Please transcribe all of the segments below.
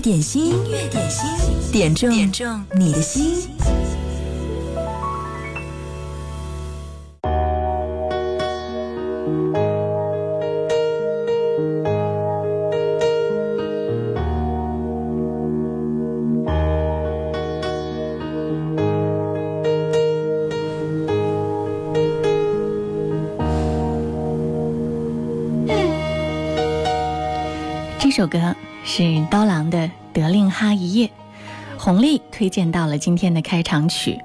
点心，音乐点心，点中点中你的心。这首歌是刀郎的《》，红丽推荐到了今天的开场曲。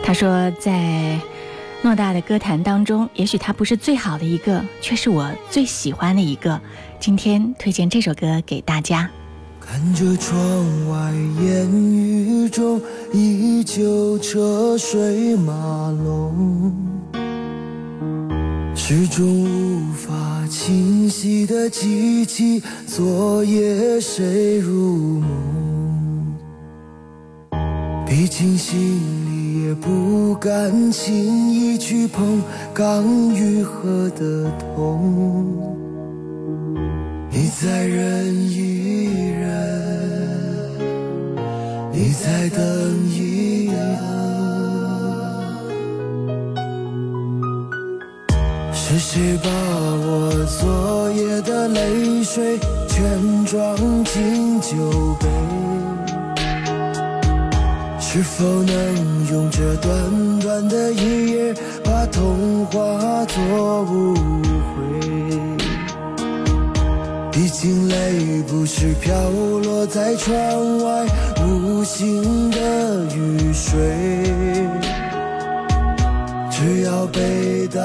他说，在偌大的歌坛当中，也许他不是最好的一个，却是我最喜欢的一个。今天推荐这首歌给大家。看着窗外烟雨中，依旧车水马龙，始终无法清晰的记起昨夜谁入梦。毕竟心里也不敢轻易去碰刚愈合的痛。你再忍一忍，你再等一等，是谁把我昨夜的泪水全装进酒杯？是否能用这短短的一夜，把痛化作误会？毕竟泪不是飘落在窗外无形的雨水，只要被打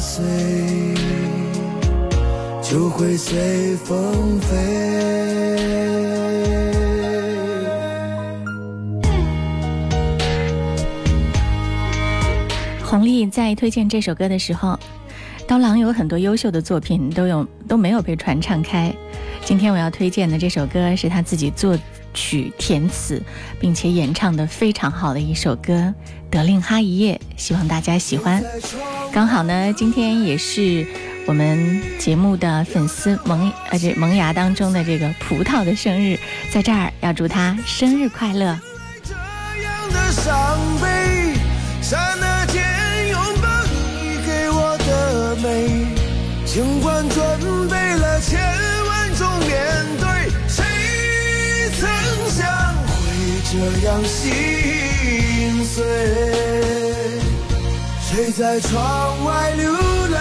碎，就会随风飞。红丽在推荐这首歌的时候，刀郎有很多优秀的作品都有都没有被传唱开。今天我要推荐的这首歌是他自己作曲填词，并且演唱的非常好的一首歌《德令哈一夜》，希望大家喜欢。刚好呢，今天也是我们节目的粉丝萌呃这萌芽当中的这个葡萄的生日，在这儿要祝他生日快乐。这样的伤悲，准备了千万种面对，谁曾想会这样心碎？谁在窗外流泪，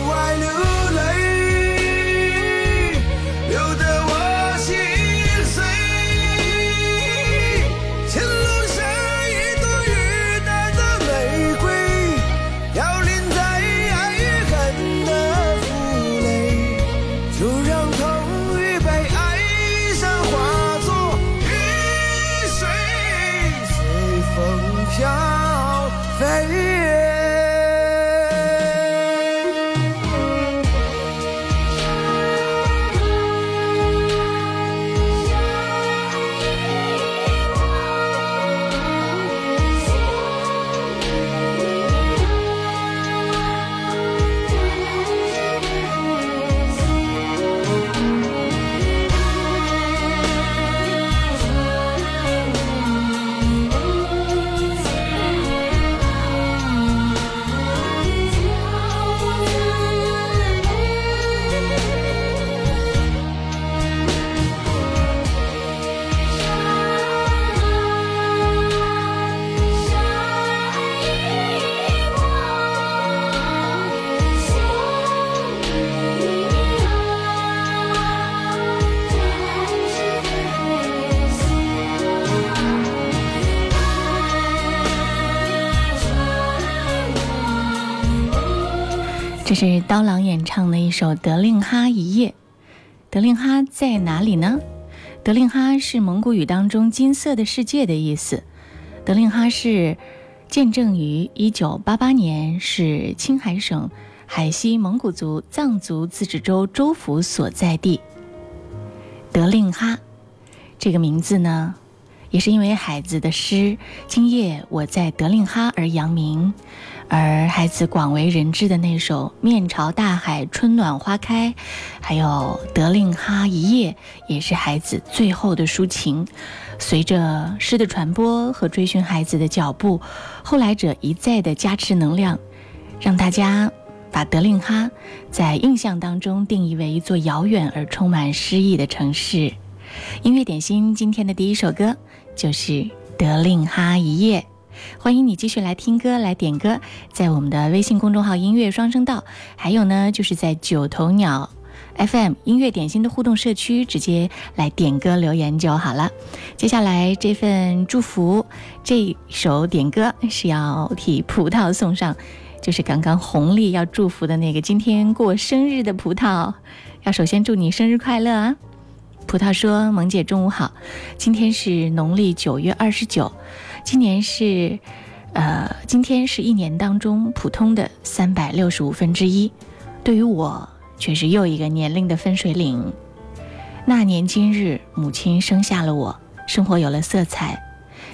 窗外是刀郎演唱的一首《德令哈一夜》。德令哈在哪里呢？德令哈是蒙古语当中“金色的世界”的意思。德令哈是见证于1988年，是青海省海西蒙古族藏族自治州州府所在地。德令哈这个名字呢，也是因为海子的诗《今夜我在德令哈》而扬名。而孩子广为人知的那首《面朝大海，春暖花开》，还有《德令哈一夜》，也是孩子最后的抒情。随着诗的传播和追寻孩子的脚步，后来者一再的加持能量，让大家把德令哈在印象当中定义为一座遥远而充满诗意的城市。音乐点心今天的第一首歌就是《德令哈一夜》。欢迎你继续来听歌，来点歌，在我们的微信公众号“音乐双声道”，还有呢，就是在九头鸟 FM 音乐点心的互动社区，直接来点歌留言就好了。接下来这份祝福，这首点歌是要替葡萄送上，就是刚刚红利要祝福的那个今天过生日的葡萄，要首先祝你生日快乐啊！葡萄说：“萌姐中午好，今天是农历九月二十九。”今年是，呃，今天是一年当中普通的三百六十五分之一，对于我却是又一个年龄的分水岭。那年今日，母亲生下了我，生活有了色彩，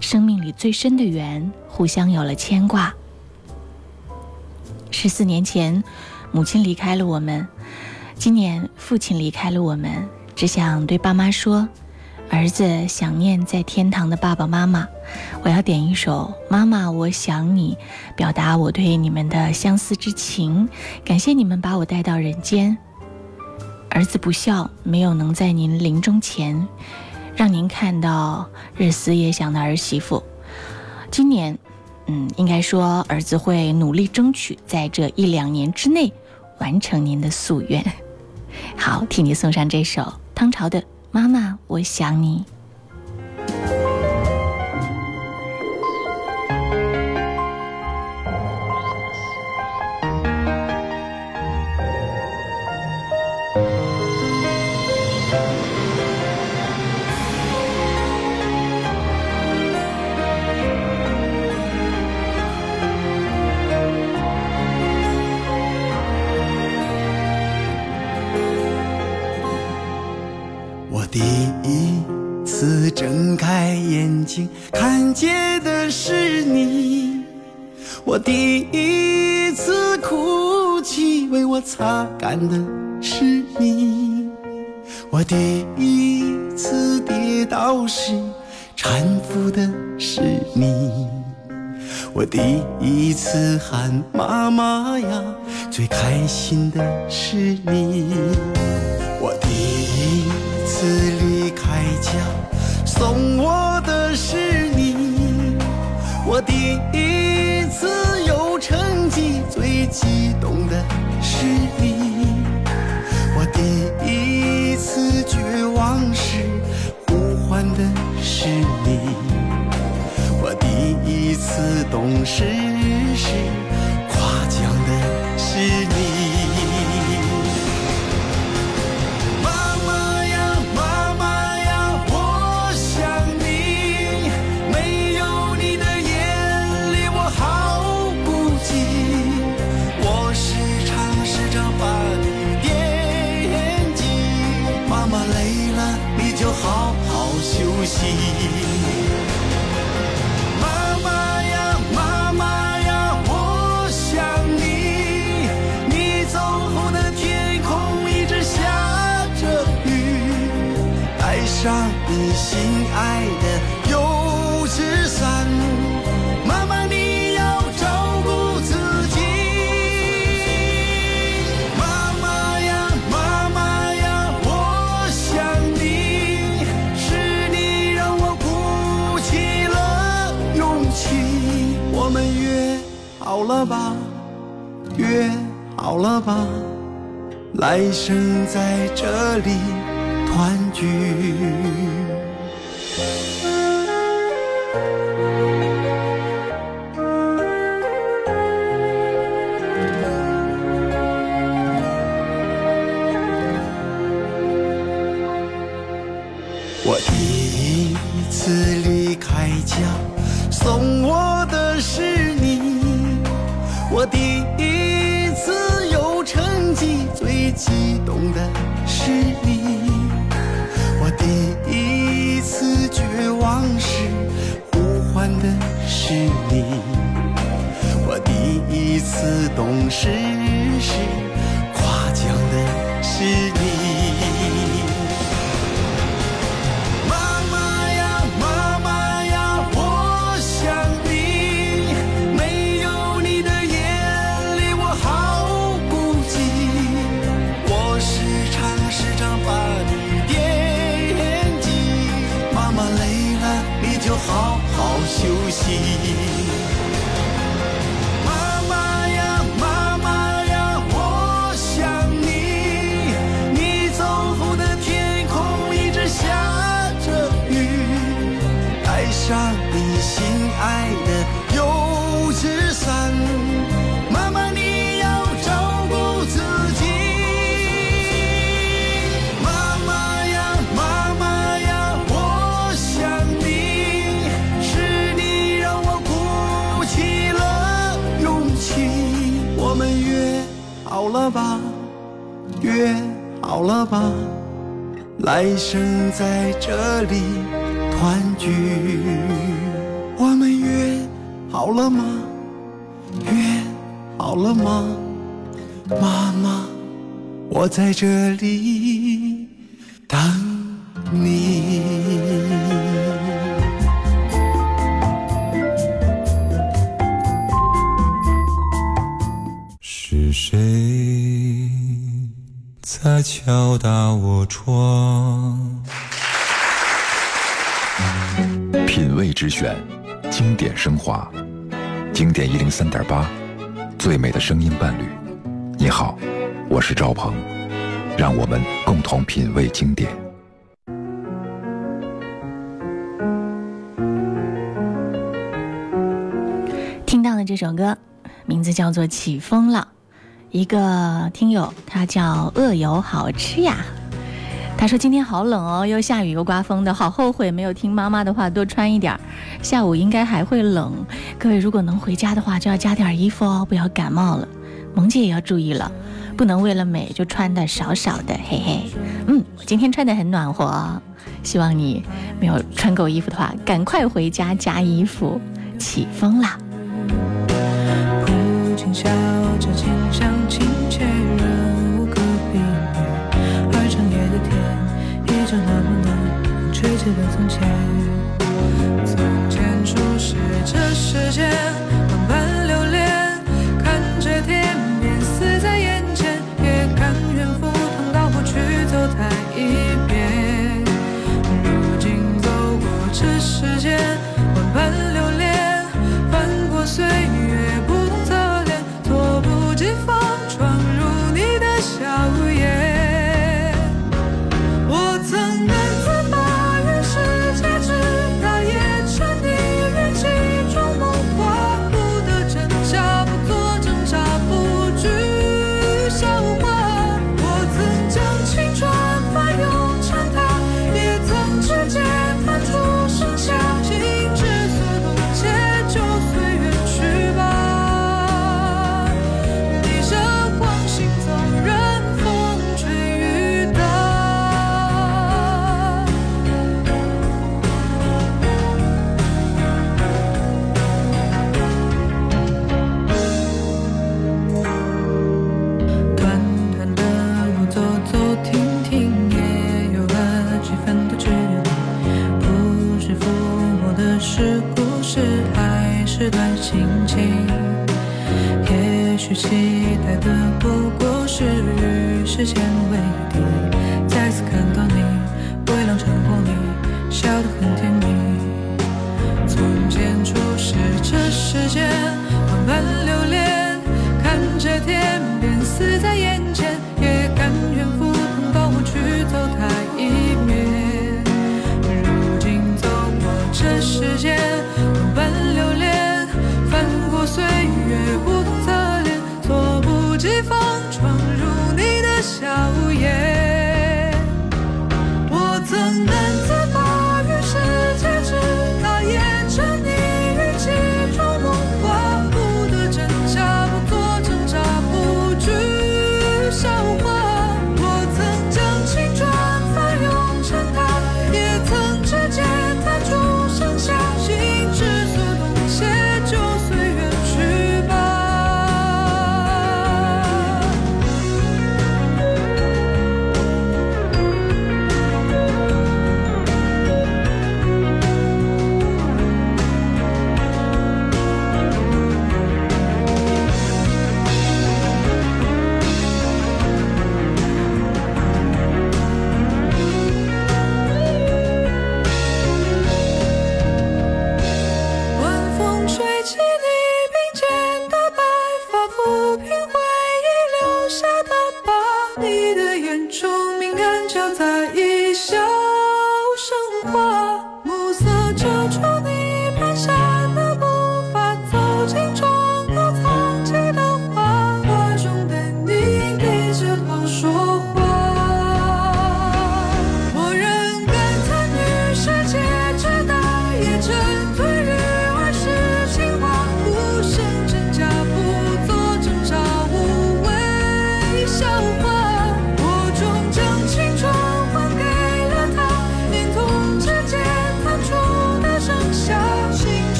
生命里最深的缘，互相有了牵挂。十四年前，母亲离开了我们，今年父亲离开了我们，只想对爸妈说。儿子想念在天堂的爸爸妈妈，我要点一首《妈妈我想你》，表达我对你们的相思之情。感谢你们把我带到人间。儿子不孝，没有能在您临终前让您看到日思夜想的儿媳妇。今年，嗯，应该说儿子会努力争取，在这一两年之内完成您的夙愿。好，替你送上这首汤潮的。妈妈，我想你。看见的是你，我第一次哭泣，为我擦干的是你，我第一次跌倒时搀扶的是你，我第一次喊妈妈呀，最开心的是你，我第一次离开家送我的。是你，我第一次有成绩，最激动的是你，我第一次绝望时呼唤的是你，我第一次懂事时心好了吧，约好了吧，来生在这里团聚。是约好了吧，来生在这里团聚。我们约好了吗？约好了吗？妈妈，我在这里等你。是谁在敲打我窗？品味之选，经典升华，经典一零三点八，最美的声音伴侣。你好，我是赵鹏，让我们共同品味经典。听到了这首歌，名字叫做《起风了》。一个听友，他叫恶友好吃呀。他说今天好冷哦，又下雨又刮风的，好后悔没有听妈妈的话，多穿一点儿。下午应该还会冷，各位如果能回家的话，就要加点衣服哦，不要感冒了。萌姐也要注意了，不能为了美就穿的少少的，嘿嘿。嗯，我今天穿的很暖和，希望你没有穿够衣服的话，赶快回家加衣服。起风啦！暖，吹起了从前。从前初识这世间，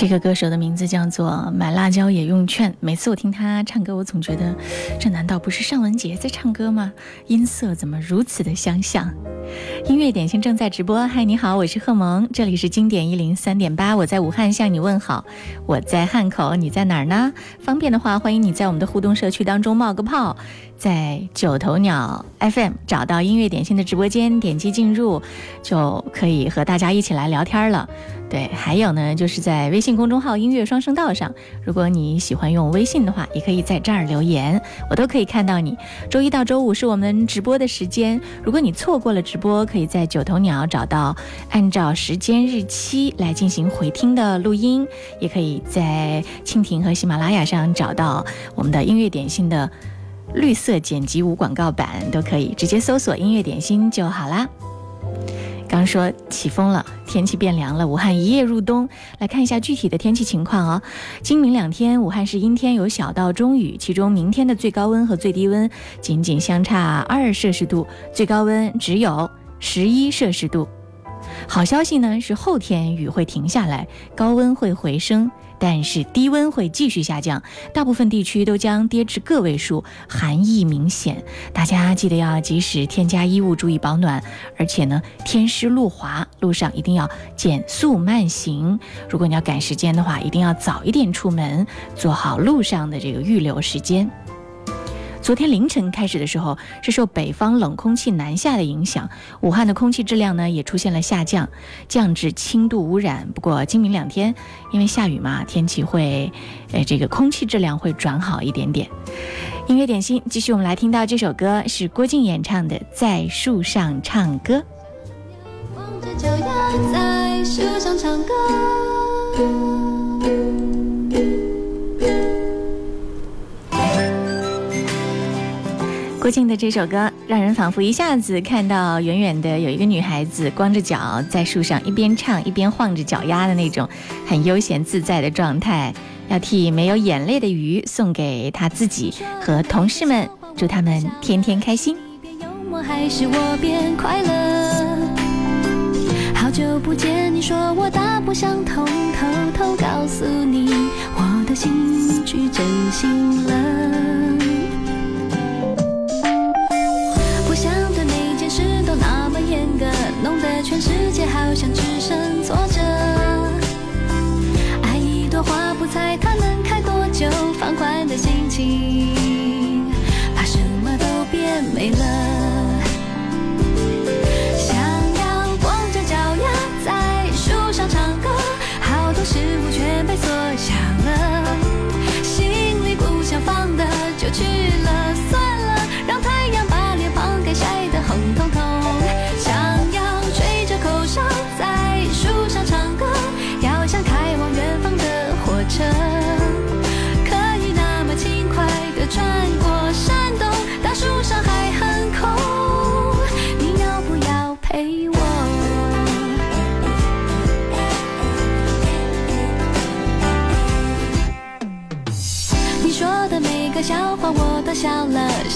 这个歌手的名字叫做买辣椒也用券。每次我听他唱歌，我总觉得这难道不是尚雯婕在唱歌吗？音色怎么如此的相像？音乐点心正在直播。嗨，你好，我是贺萌，这里是经典一零三点八，我在武汉向你问好。我在汉口，你在哪儿呢？方便的话，欢迎你在我们的互动社区当中冒个泡，在九头鸟 FM 找到音乐点心的直播间，点击进入，就可以和大家一起来聊天了。对，还有呢，就是在微信公众号“音乐双声道”上，如果你喜欢用微信的话，也可以在这儿留言，我都可以看到你。周一到周五是我们直播的时间，如果你错过了直播，可以在九头鸟找到按照时间日期来进行回听的录音，也可以在蜻蜓和喜马拉雅上找到我们的音乐点心的绿色剪辑无广告版，都可以直接搜索“音乐点心”就好啦。刚说起风了，天气变凉了，武汉一夜入冬。来看一下具体的天气情况哦。今明两天，武汉市阴天有小到中雨，其中明天的最高温和最低温仅仅相差二摄氏度，最高温只有十一摄氏度。好消息呢是后天雨会停下来，高温会回升。但是低温会继续下降，大部分地区都将跌至个位数，寒意明显。大家记得要及时添加衣物，注意保暖。而且呢，天湿路滑，路上一定要减速慢行。如果你要赶时间的话，一定要早一点出门，做好路上的这个预留时间。昨天凌晨开始的时候，是受北方冷空气南下的影响，武汉的空气质量呢也出现了下降，降至轻度污染。不过今明两天，因为下雨嘛，天气会，呃，这个空气质量会转好一点点。音乐点心，继续我们来听到这首歌，是郭靖演唱的《在树上唱歌》。在树上唱歌。郭靖的这首歌，让人仿佛一下子看到远远的有一个女孩子光着脚在树上一边唱一边晃着脚丫的那种很悠闲自在的状态。要替没有眼泪的鱼送给他自己和同事们，祝他们天天开心。还是我变快乐？好久不见，你说我大不相同，偷偷告诉你，我的心去真心了。弄得全世界好像只剩坐笑了，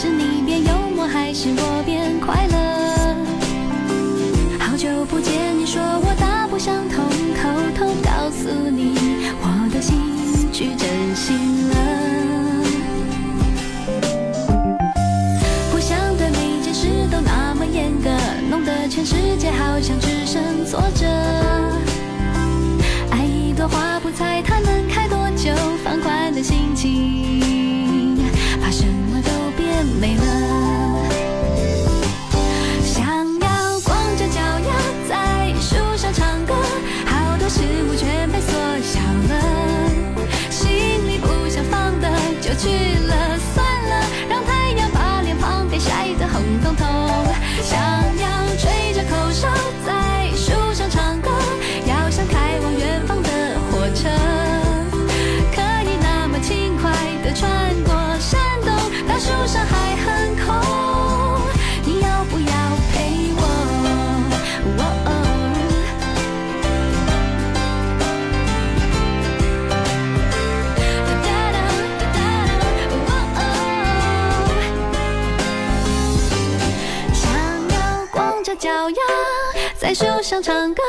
在树上唱歌。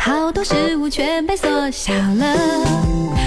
好多事物全被缩小了，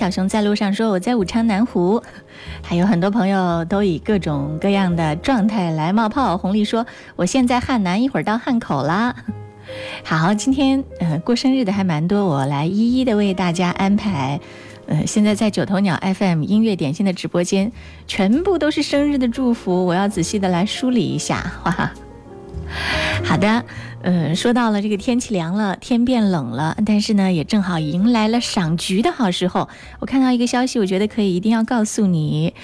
小熊在路上说我在武昌南湖，还有很多朋友都以各种各样的状态来冒泡。红丽说我现在汉南，一会儿到汉口啦。好，今天呃过生日的还蛮多，我来一一的为大家安排。呃，现在在九头鸟 FM 音乐点心的直播间，全部都是生日的祝福，我要仔细的来梳理一下，哇。好的，呃，说到了这个天气凉了，天变冷了，但是呢，也正好迎来了赏菊的好时候。我看到一个消息，我觉得可以一定要告诉你，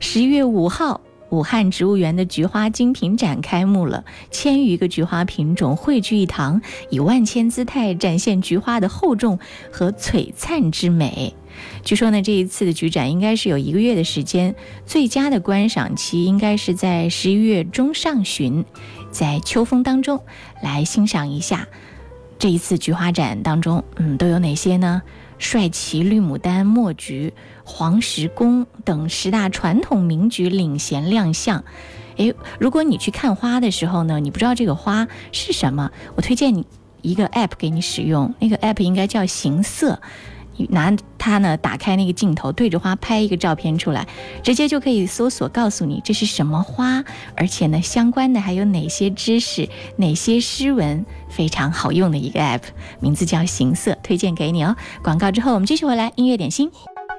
十一月五号。武汉植物园的菊花精品展开幕了，千余个菊花品种汇聚一堂，以万千姿态展现菊花的厚重和璀璨之美。据说呢，这一次的菊展应该是有一个月的时间，最佳的观赏期应该是在十一月中上旬，在秋风当中来欣赏一下这一次菊花展当中，嗯，都有哪些呢？帅旗、绿牡丹、墨菊、黄石公等十大传统名菊领衔亮相。诶，如果你去看花的时候呢，你不知道这个花是什么，我推荐你一个 app 给你使用，那个 app 应该叫行色。拿它呢，打开那个镜头，对着花拍一个照片出来，直接就可以搜索告诉你这是什么花，而且呢，相关的还有哪些知识、哪些诗文，非常好用的一个 app，名字叫行色，推荐给你哦。广告之后我们继续回来，音乐点心。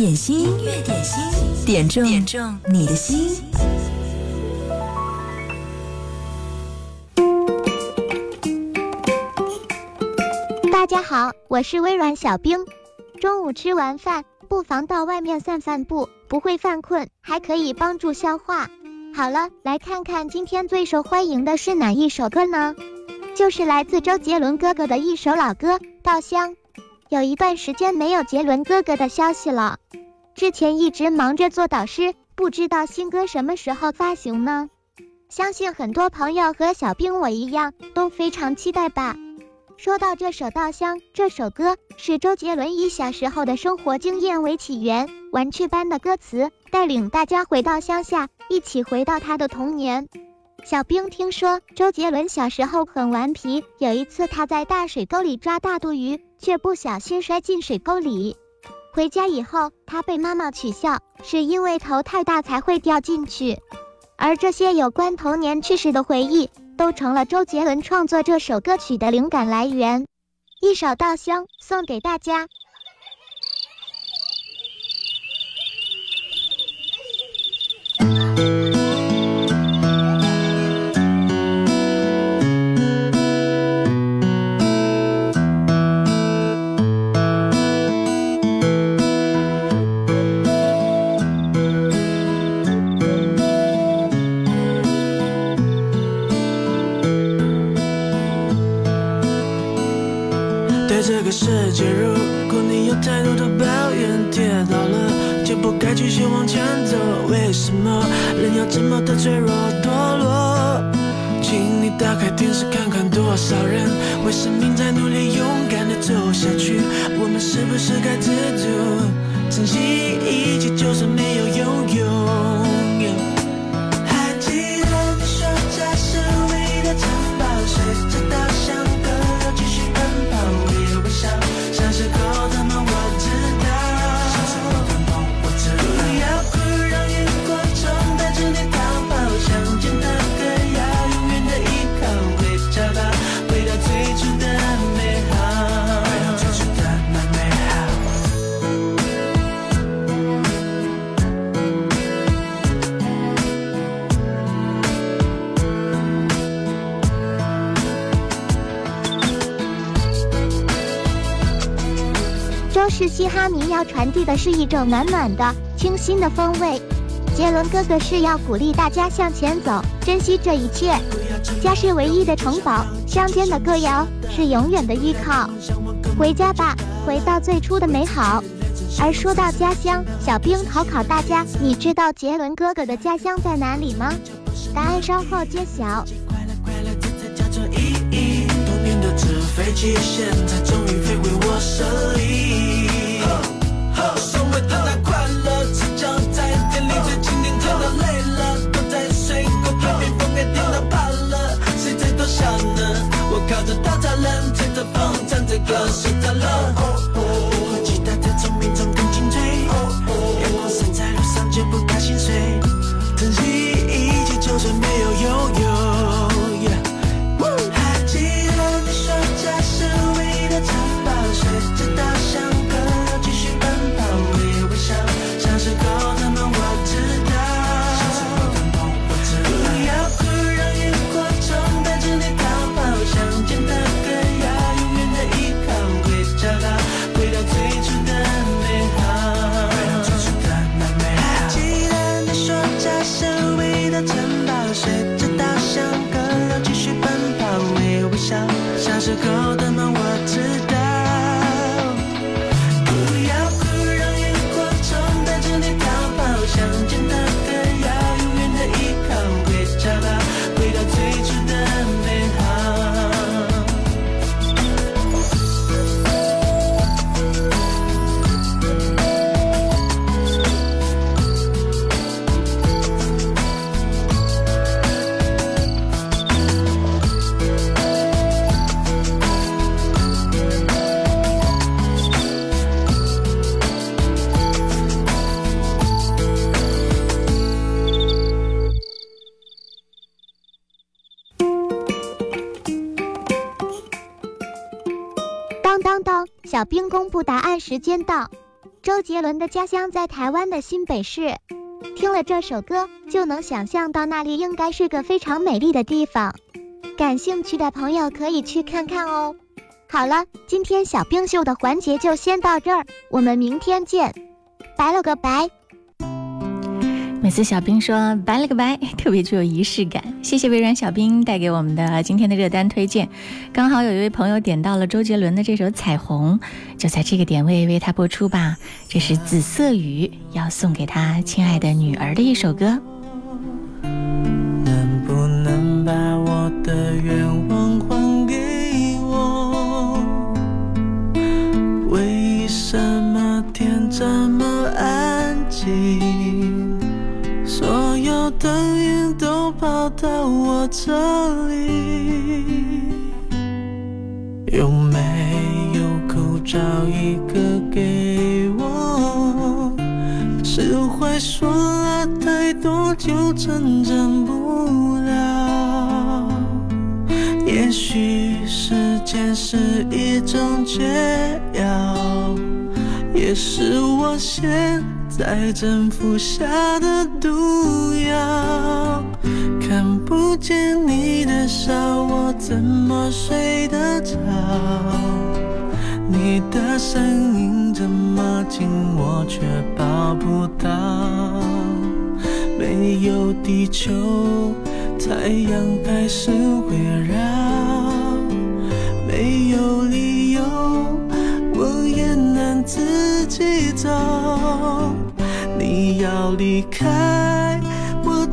点心，音乐点心，点中点中你的心。大家好，我是微软小冰。中午吃完饭，不妨到外面散散步，不会犯困，还可以帮助消化。好了，来看看今天最受欢迎的是哪一首歌呢？就是来自周杰伦哥哥的一首老歌《稻香》。有一段时间没有杰伦哥哥的消息了，之前一直忙着做导师，不知道新歌什么时候发行呢？相信很多朋友和小兵我一样都非常期待吧。说到这首《稻香》，这首歌是周杰伦以小时候的生活经验为起源，玩趣般的歌词带领大家回到乡下，一起回到他的童年。小兵听说周杰伦小时候很顽皮，有一次他在大水沟里抓大肚鱼，却不小心摔进水沟里。回家以后，他被妈妈取笑，是因为头太大才会掉进去。而这些有关童年趣事的回忆，都成了周杰伦创作这首歌曲的灵感来源。一首《稻香》送给大家。是嘻哈民谣传递的是一种暖暖的、清新的风味。杰伦哥哥是要鼓励大家向前走，珍惜这一切。家是唯一的城堡，乡间的歌谣是永远的依靠。回家吧，回到最初的美好。而说到家乡，小兵考考大家，你知道杰伦哥哥的家乡在哪里吗？答案稍后揭晓。飞机，现在终于飞回我手里。靠着大栅栏，吹着风，唱着歌，睡着了。城堡，随着稻香歌谣继续奔跑，微微笑，小时候冰公布答案时间到。周杰伦的家乡在台湾的新北市。听了这首歌，就能想象到那里应该是个非常美丽的地方。感兴趣的朋友可以去看看哦。好了，今天小冰秀的环节就先到这儿，我们明天见，拜了个拜。每次小兵说拜了个拜，特别具有仪式感。谢谢微软小兵带给我们的今天的热单推荐，刚好有一位朋友点到了周杰伦的这首《彩虹》，就在这个点位为他播出吧。这是紫色雨要送给他亲爱的女儿的一首歌。这里，有没有口罩一个给我？是会说了太多就成长不了。也许时间是一种解药，也是我现在正服下的毒药。不见你的笑，我怎么睡得着？你的声音这么近，我却抱不到。没有地球，太阳开始围绕。没有理由，我也能自己走。你要离开，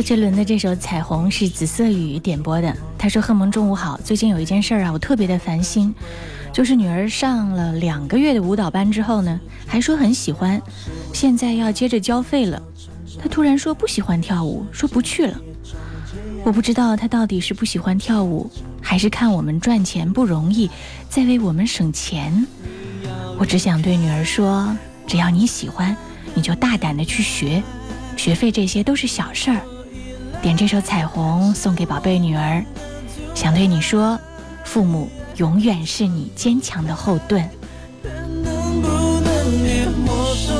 周杰伦的这首《彩虹》是紫色雨点播的。他说：“贺萌，中午好。最近有一件事啊，我特别的烦心，就是女儿上了两个月的舞蹈班之后呢，还说很喜欢，现在要接着交费了。她突然说不喜欢跳舞，说不去了。我不知道她到底是不喜欢跳舞，还是看我们赚钱不容易，在为我们省钱。我只想对女儿说，只要你喜欢，你就大胆的去学，学费这些都是小事儿。”点这首《彩虹》送给宝贝女儿，想对你说，父母永远是你坚强的后盾。能不能别陌生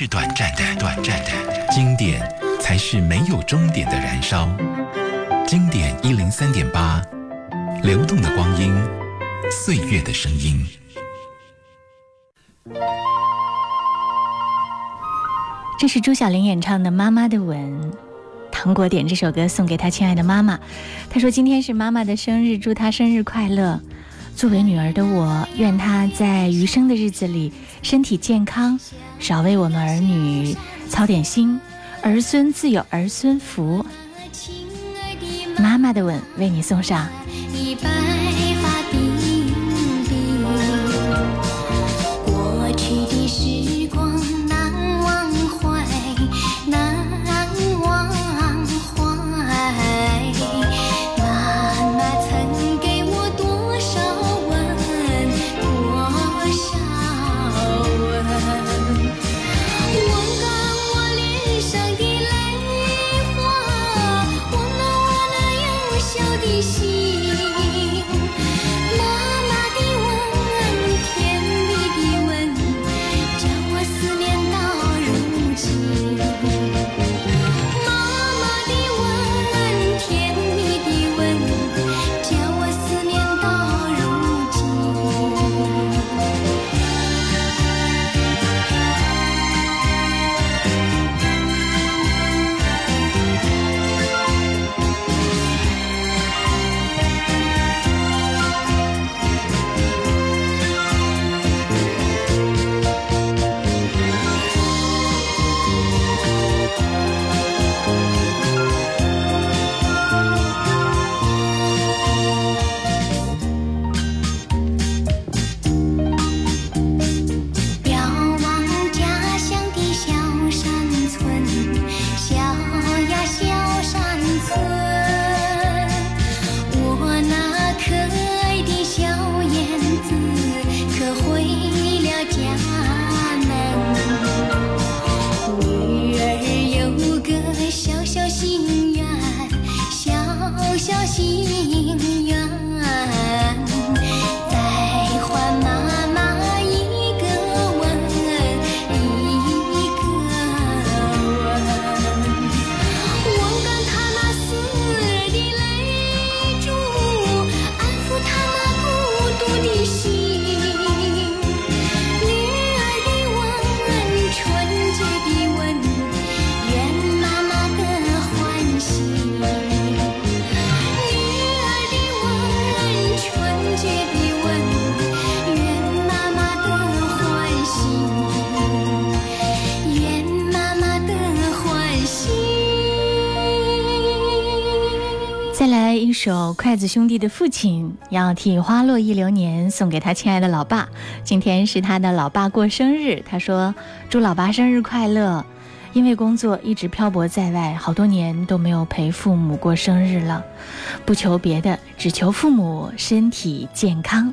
是短暂的，短暂的；经典才是没有终点的燃烧。经典一零三点八，流动的光阴，岁月的声音。这是朱晓玲演唱的《妈妈的吻》，糖果点这首歌送给她亲爱的妈妈。她说今天是妈妈的生日，祝她生日快乐。作为女儿的我，愿她在余生的日子里身体健康，少为我们儿女操点心，儿孙自有儿孙福。妈妈的吻为你送上。筷子兄弟的父亲要替《花落一流年》送给他亲爱的老爸。今天是他的老爸过生日，他说：“祝老爸生日快乐！因为工作一直漂泊在外，好多年都没有陪父母过生日了。不求别的，只求父母身体健康。”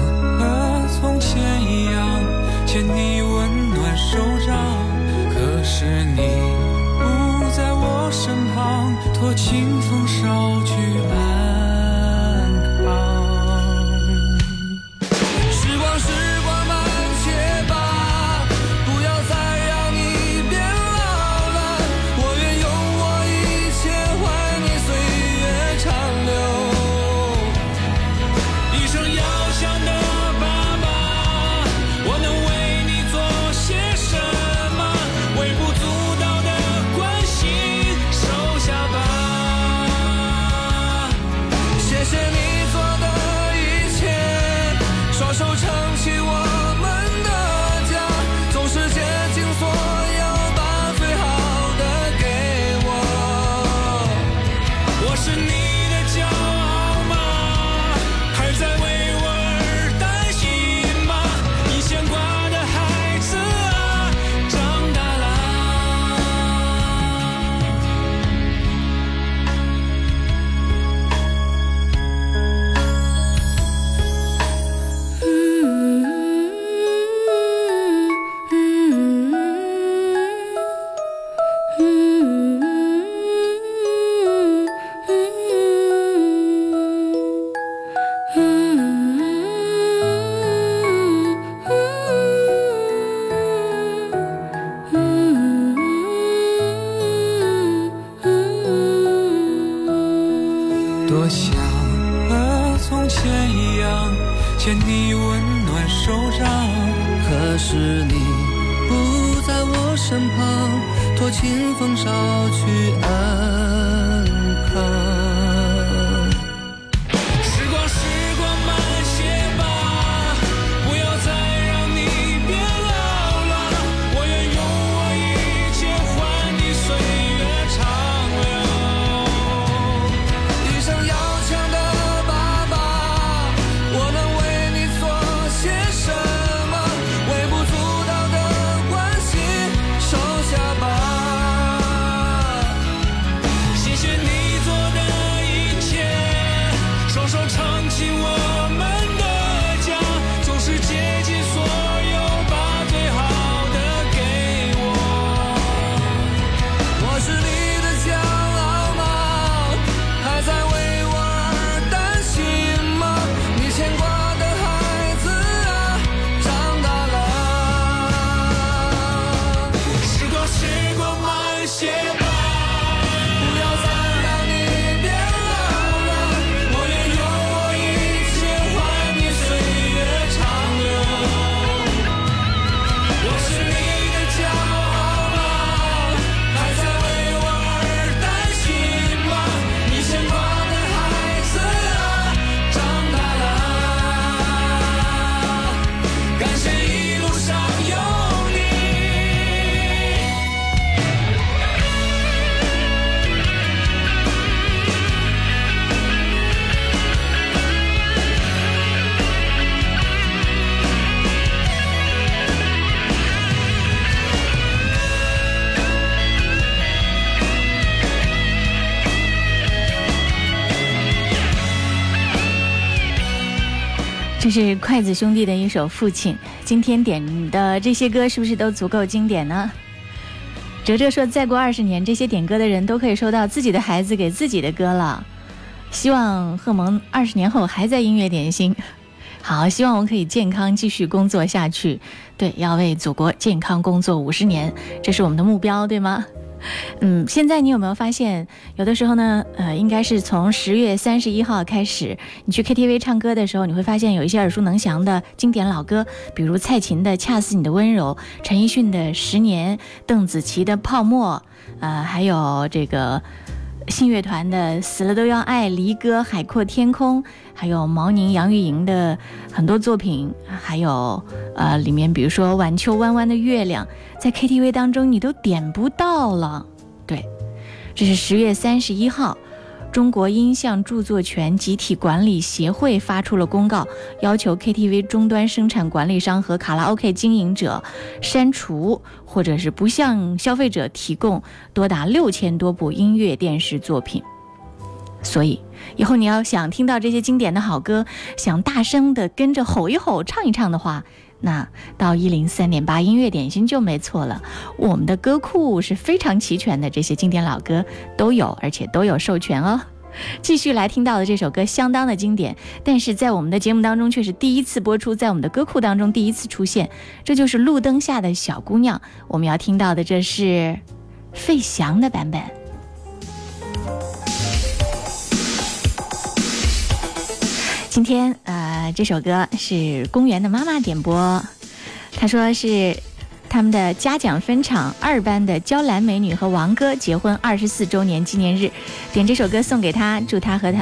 是你不在我身旁，托清风捎去安筷子兄弟的一首《父亲》。今天点的这些歌是不是都足够经典呢？哲哲说，再过二十年，这些点歌的人都可以收到自己的孩子给自己的歌了。希望贺蒙二十年后还在音乐点心。好，希望我可以健康继续工作下去。对，要为祖国健康工作五十年，这是我们的目标，对吗？嗯，现在你有没有发现，有的时候呢，呃，应该是从十月三十一号开始，你去 KTV 唱歌的时候，你会发现有一些耳熟能详的经典老歌，比如蔡琴的《恰似你的温柔》，陈奕迅的《十年》，邓紫棋的《泡沫》，呃，还有这个信乐团的《死了都要爱》，离歌《海阔天空》，还有毛宁、杨钰莹的很多作品，还有呃，里面比如说《晚秋弯弯的月亮》。在 KTV 当中，你都点不到了。对，这是十月三十一号，中国音像著作权集体管理协会发出了公告，要求 KTV 终端生产管理商和卡拉 OK 经营者删除或者是不向消费者提供多达六千多部音乐电视作品。所以，以后你要想听到这些经典的好歌，想大声的跟着吼一吼、唱一唱的话。那到一零三点八音乐点心就没错了，我们的歌库是非常齐全的，这些经典老歌都有，而且都有授权哦。继续来听到的这首歌相当的经典，但是在我们的节目当中却是第一次播出，在我们的歌库当中第一次出现，这就是路灯下的小姑娘。我们要听到的这是费翔的版本。今天呃，这首歌是公园的妈妈点播，她说是他们的嘉奖分场二班的娇兰美女和王哥结婚二十四周年纪念日，点这首歌送给他，祝他和他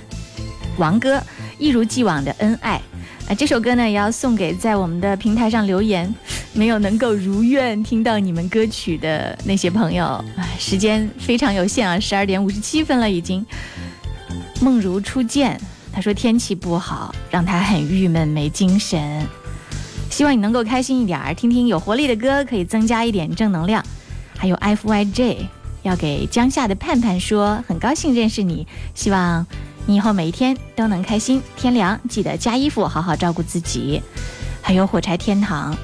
王哥一如既往的恩爱。啊，这首歌呢也要送给在我们的平台上留言没有能够如愿听到你们歌曲的那些朋友。哎，时间非常有限啊，十二点五十七分了已经。梦如初见。他说天气不好，让他很郁闷，没精神。希望你能够开心一点儿，听听有活力的歌，可以增加一点正能量。还有 F Y J 要给江夏的盼盼说，很高兴认识你，希望你以后每一天都能开心。天凉记得加衣服，好好照顾自己。还有火柴天堂，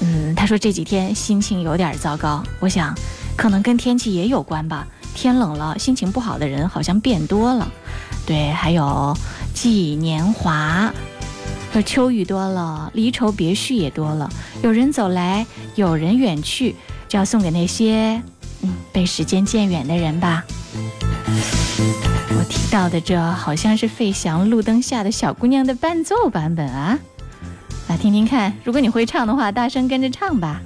嗯，他说这几天心情有点糟糕，我想可能跟天气也有关吧。天冷了，心情不好的人好像变多了。对，还有。纪年华，说秋雨多了，离愁别绪也多了。有人走来，有人远去，就要送给那些嗯被时间渐远的人吧。我听到的这好像是费翔《路灯下的小姑娘》的伴奏版本啊，来听听看。如果你会唱的话，大声跟着唱吧。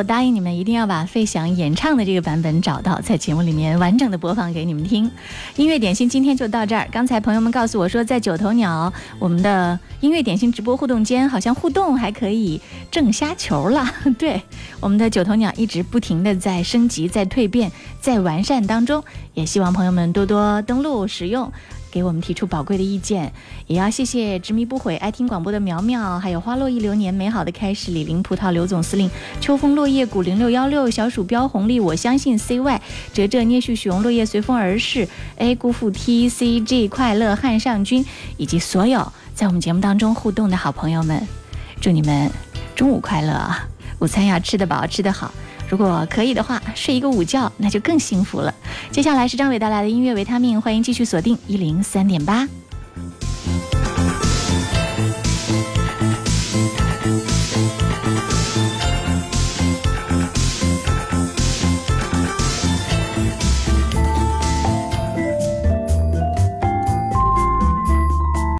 我答应你们，一定要把费翔演唱的这个版本找到，在节目里面完整的播放给你们听。音乐点心今天就到这儿。刚才朋友们告诉我说，在九头鸟我们的音乐点心直播互动间，好像互动还可以挣虾球了。对，我们的九头鸟一直不停的在升级、在蜕变、在完善当中，也希望朋友们多多登录使用。给我们提出宝贵的意见，也要谢谢执迷不悔、爱听广播的苗苗，还有花落一流年、美好的开始、李林葡萄、刘总司令、秋风落叶谷零六幺六、小鼠标红利、我相信 CY、哲哲聂旭雄、落叶随风而逝、A 辜负 TCG 快乐汉上军，以及所有在我们节目当中互动的好朋友们，祝你们中午快乐啊！午餐要吃得饱，吃得好。如果可以的话，睡一个午觉那就更幸福了。接下来是张伟带来的音乐维他命，欢迎继续锁定一零三点八。